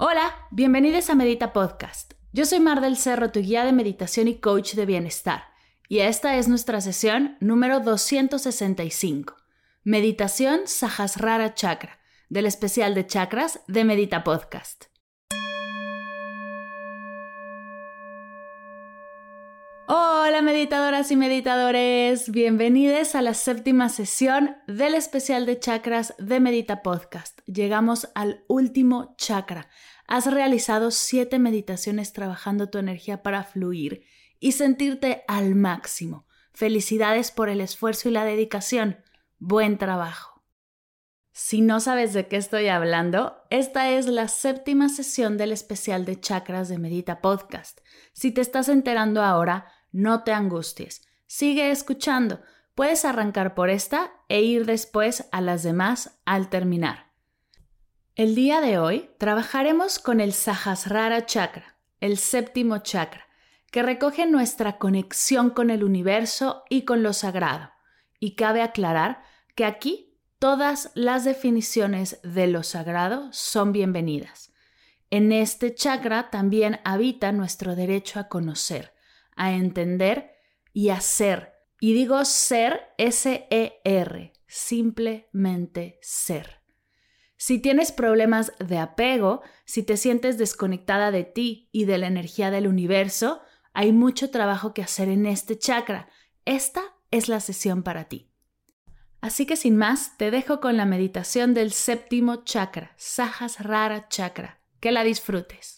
Hola, bienvenidos a Medita Podcast. Yo soy Mar del Cerro, tu guía de meditación y coach de bienestar, y esta es nuestra sesión número 265, Meditación Sahasrara Chakra, del especial de chakras de Medita Podcast. Hola meditadoras y meditadores, bienvenidos a la séptima sesión del especial de chakras de Medita Podcast. Llegamos al último chakra. Has realizado siete meditaciones trabajando tu energía para fluir y sentirte al máximo. Felicidades por el esfuerzo y la dedicación. Buen trabajo. Si no sabes de qué estoy hablando, esta es la séptima sesión del especial de chakras de Medita Podcast. Si te estás enterando ahora, no te angusties. Sigue escuchando. Puedes arrancar por esta e ir después a las demás al terminar. El día de hoy trabajaremos con el Sahasrara Chakra, el séptimo chakra, que recoge nuestra conexión con el universo y con lo sagrado. Y cabe aclarar que aquí todas las definiciones de lo sagrado son bienvenidas. En este chakra también habita nuestro derecho a conocer, a entender y a ser. Y digo ser, S-E-R, simplemente ser. Si tienes problemas de apego, si te sientes desconectada de ti y de la energía del universo, hay mucho trabajo que hacer en este chakra. Esta es la sesión para ti. Así que sin más, te dejo con la meditación del séptimo chakra, Sahasrara Chakra. Que la disfrutes.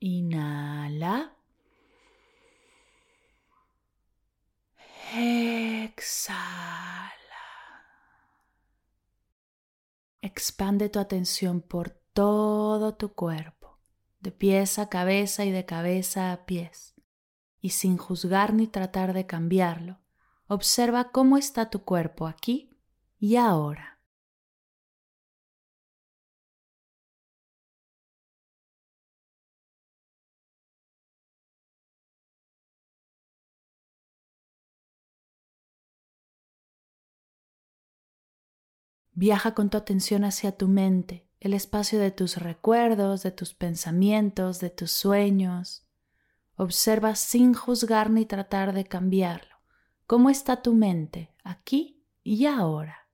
Inhala. Exhala. Expande tu atención por todo tu cuerpo, de pies a cabeza y de cabeza a pies. Y sin juzgar ni tratar de cambiarlo, observa cómo está tu cuerpo aquí y ahora. Viaja con tu atención hacia tu mente, el espacio de tus recuerdos, de tus pensamientos, de tus sueños. Observa sin juzgar ni tratar de cambiarlo. ¿Cómo está tu mente aquí y ahora?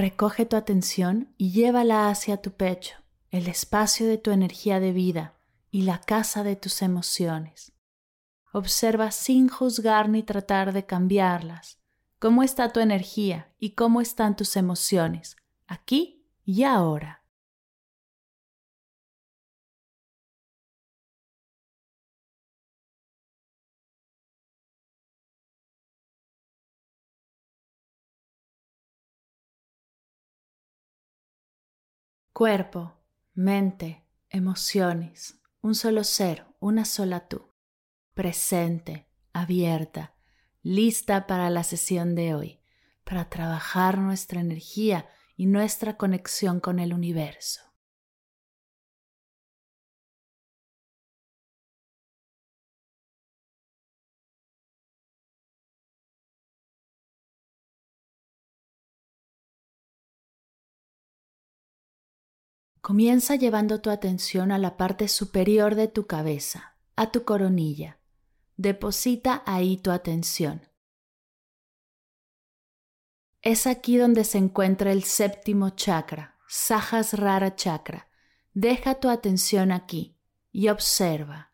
Recoge tu atención y llévala hacia tu pecho, el espacio de tu energía de vida y la casa de tus emociones. Observa sin juzgar ni tratar de cambiarlas cómo está tu energía y cómo están tus emociones, aquí y ahora. Cuerpo, mente, emociones, un solo ser, una sola tú, presente, abierta, lista para la sesión de hoy, para trabajar nuestra energía y nuestra conexión con el universo. Comienza llevando tu atención a la parte superior de tu cabeza, a tu coronilla. Deposita ahí tu atención. Es aquí donde se encuentra el séptimo chakra, Sahasrara Chakra. Deja tu atención aquí y observa.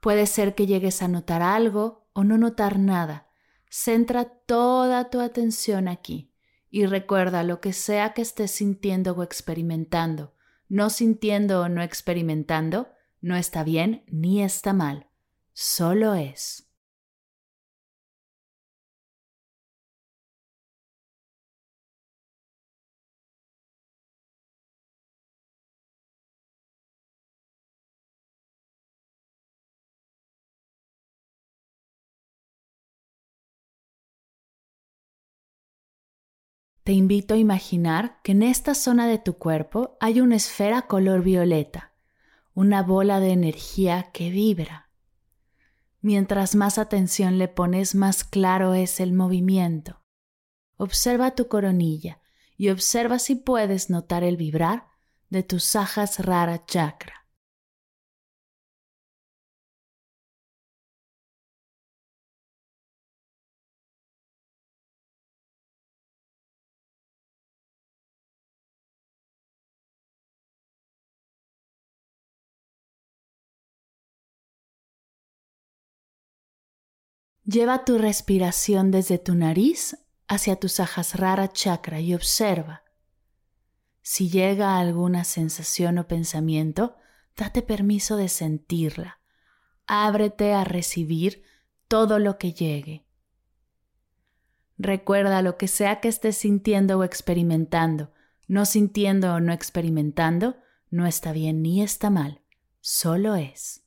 Puede ser que llegues a notar algo o no notar nada. Centra toda tu atención aquí y recuerda lo que sea que estés sintiendo o experimentando, no sintiendo o no experimentando, no está bien ni está mal, solo es. Te invito a imaginar que en esta zona de tu cuerpo hay una esfera color violeta, una bola de energía que vibra. Mientras más atención le pones, más claro es el movimiento. Observa tu coronilla y observa si puedes notar el vibrar de tus sajas rara chakra. Lleva tu respiración desde tu nariz hacia tu Sahasrara chakra y observa. Si llega alguna sensación o pensamiento, date permiso de sentirla. Ábrete a recibir todo lo que llegue. Recuerda lo que sea que estés sintiendo o experimentando, no sintiendo o no experimentando, no está bien ni está mal, solo es.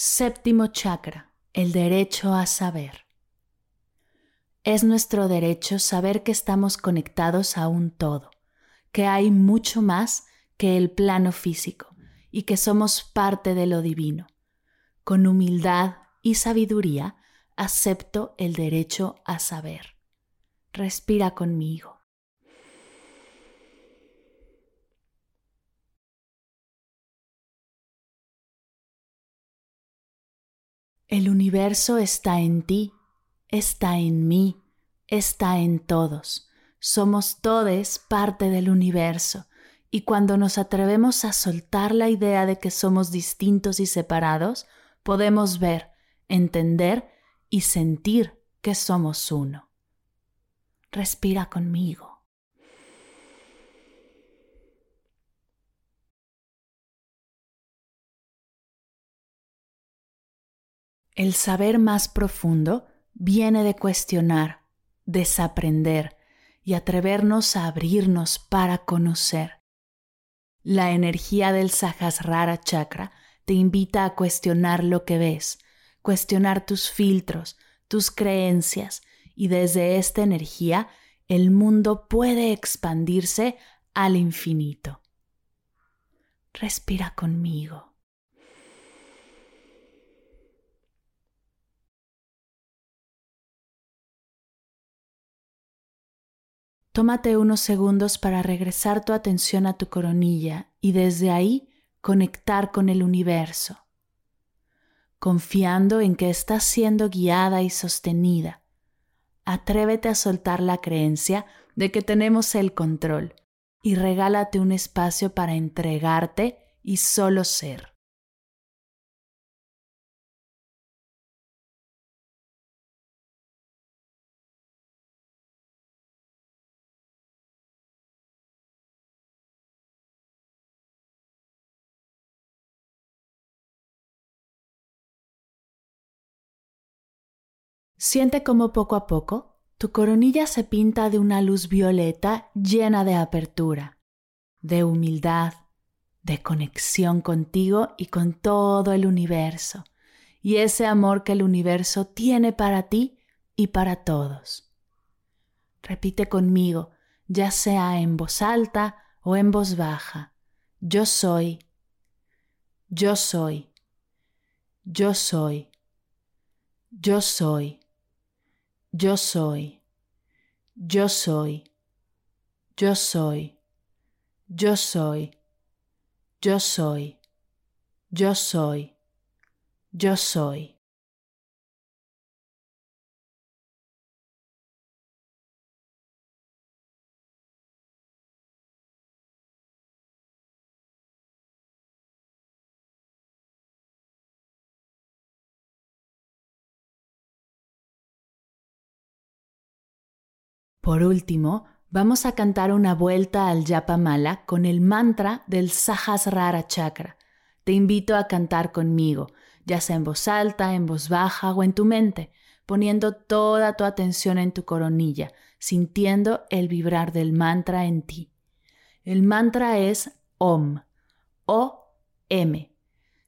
Séptimo chakra, el derecho a saber. Es nuestro derecho saber que estamos conectados a un todo, que hay mucho más que el plano físico y que somos parte de lo divino. Con humildad y sabiduría acepto el derecho a saber. Respira conmigo. El universo está en ti, está en mí, está en todos. Somos todos parte del universo y cuando nos atrevemos a soltar la idea de que somos distintos y separados, podemos ver, entender y sentir que somos uno. Respira conmigo. El saber más profundo viene de cuestionar, desaprender y atrevernos a abrirnos para conocer. La energía del Sahasrara Chakra te invita a cuestionar lo que ves, cuestionar tus filtros, tus creencias, y desde esta energía el mundo puede expandirse al infinito. Respira conmigo. Tómate unos segundos para regresar tu atención a tu coronilla y desde ahí conectar con el universo, confiando en que estás siendo guiada y sostenida. Atrévete a soltar la creencia de que tenemos el control y regálate un espacio para entregarte y solo ser. Siente como poco a poco tu coronilla se pinta de una luz violeta llena de apertura, de humildad, de conexión contigo y con todo el universo. Y ese amor que el universo tiene para ti y para todos. Repite conmigo, ya sea en voz alta o en voz baja. Yo soy, yo soy, yo soy, yo soy, yo soy, yo soy, yo soy, yo soy, yo soy, yo soy, yo soy. Por último, vamos a cantar una vuelta al Yapamala con el mantra del Sahasrara Chakra. Te invito a cantar conmigo, ya sea en voz alta, en voz baja o en tu mente, poniendo toda tu atención en tu coronilla, sintiendo el vibrar del mantra en ti. El mantra es OM, O-M.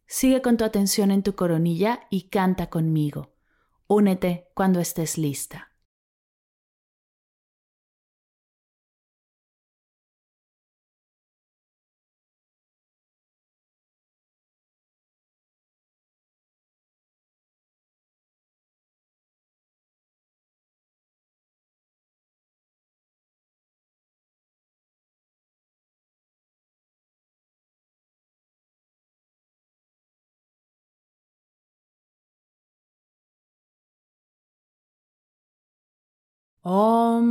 Sigue con tu atención en tu coronilla y canta conmigo. Únete cuando estés lista. Om.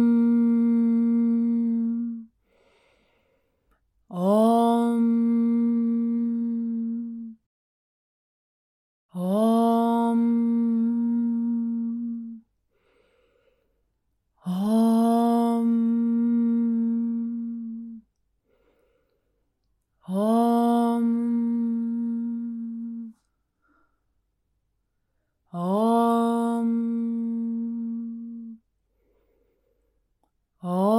Om. Oh,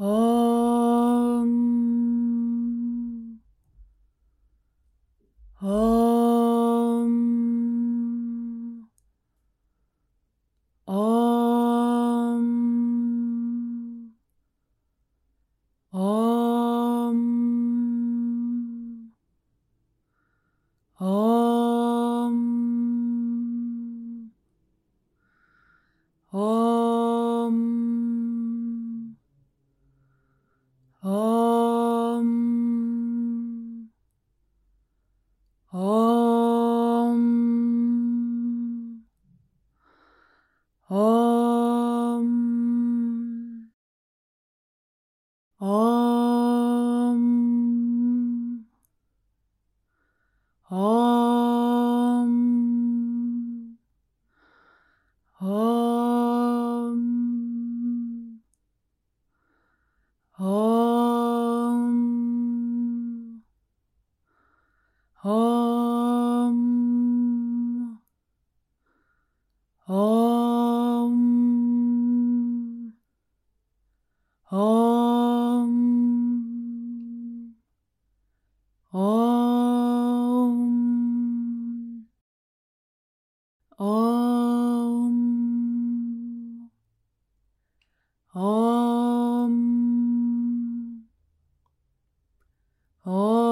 Oh. 哦 Oh,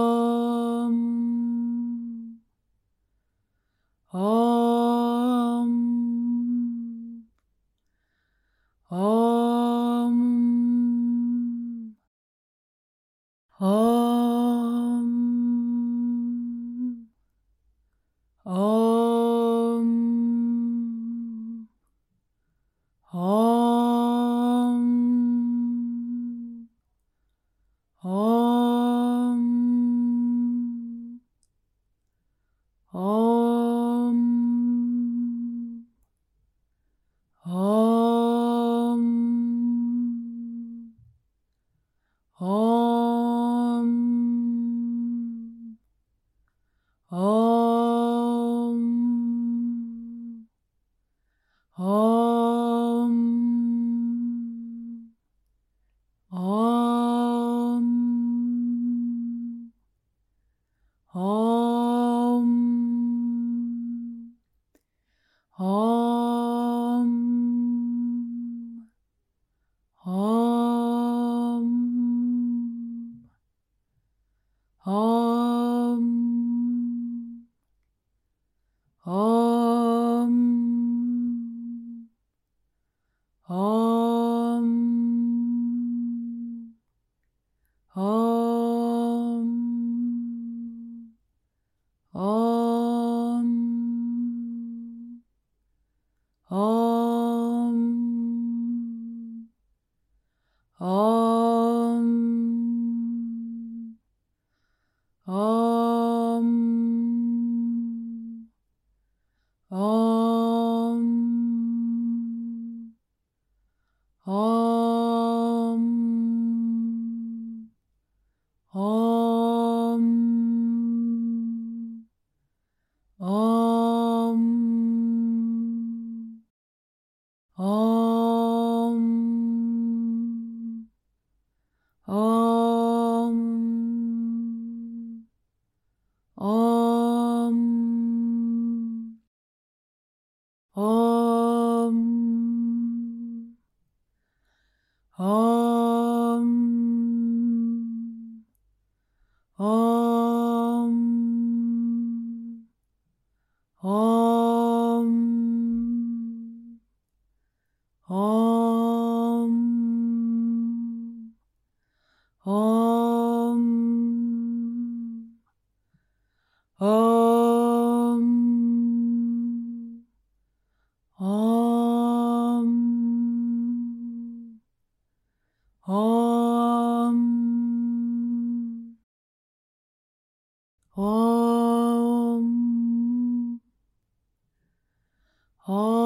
Oh, Oh,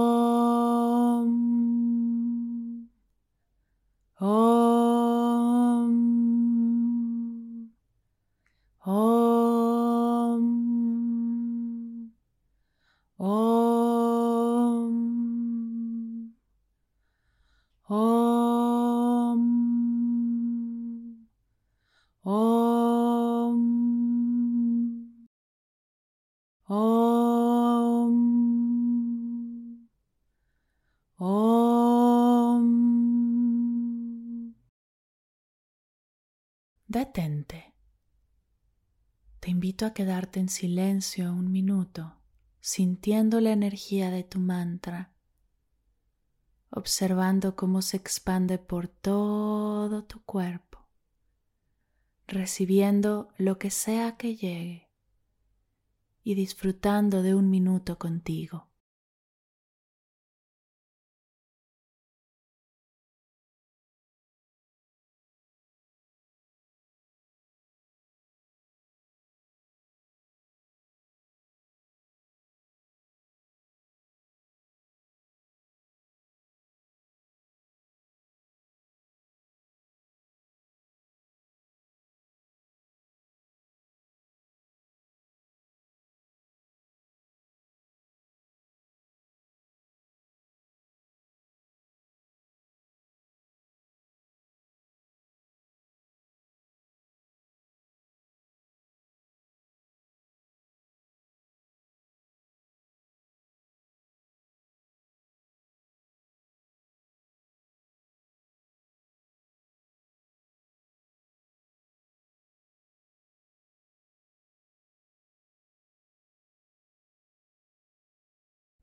Detente. Te invito a quedarte en silencio un minuto, sintiendo la energía de tu mantra, observando cómo se expande por todo tu cuerpo, recibiendo lo que sea que llegue y disfrutando de un minuto contigo.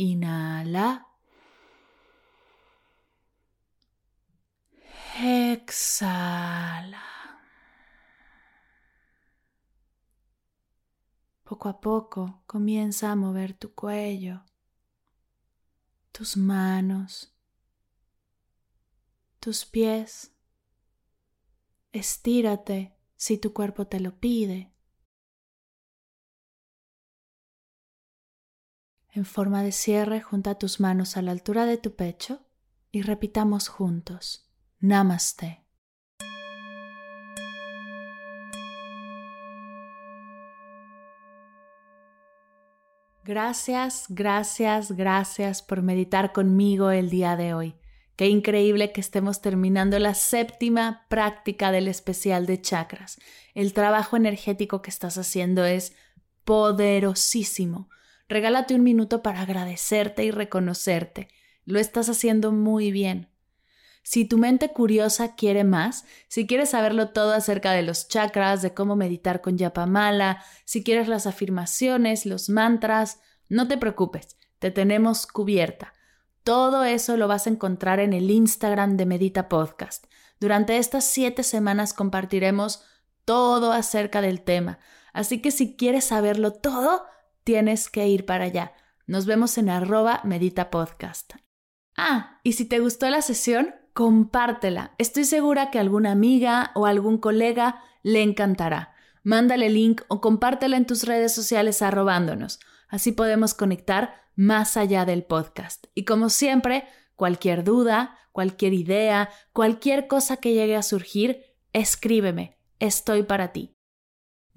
Inhala. Exhala. Poco a poco comienza a mover tu cuello, tus manos, tus pies. Estírate si tu cuerpo te lo pide. En forma de cierre, junta tus manos a la altura de tu pecho y repitamos juntos. Namaste. Gracias, gracias, gracias por meditar conmigo el día de hoy. Qué increíble que estemos terminando la séptima práctica del especial de chakras. El trabajo energético que estás haciendo es poderosísimo. Regálate un minuto para agradecerte y reconocerte. Lo estás haciendo muy bien. Si tu mente curiosa quiere más, si quieres saberlo todo acerca de los chakras, de cómo meditar con Yapamala, si quieres las afirmaciones, los mantras, no te preocupes, te tenemos cubierta. Todo eso lo vas a encontrar en el Instagram de Medita Podcast. Durante estas siete semanas compartiremos todo acerca del tema, así que si quieres saberlo todo, tienes que ir para allá. Nos vemos en arroba medita podcast. Ah, y si te gustó la sesión, compártela. Estoy segura que alguna amiga o algún colega le encantará. Mándale link o compártela en tus redes sociales arrobándonos. Así podemos conectar más allá del podcast. Y como siempre, cualquier duda, cualquier idea, cualquier cosa que llegue a surgir, escríbeme. Estoy para ti.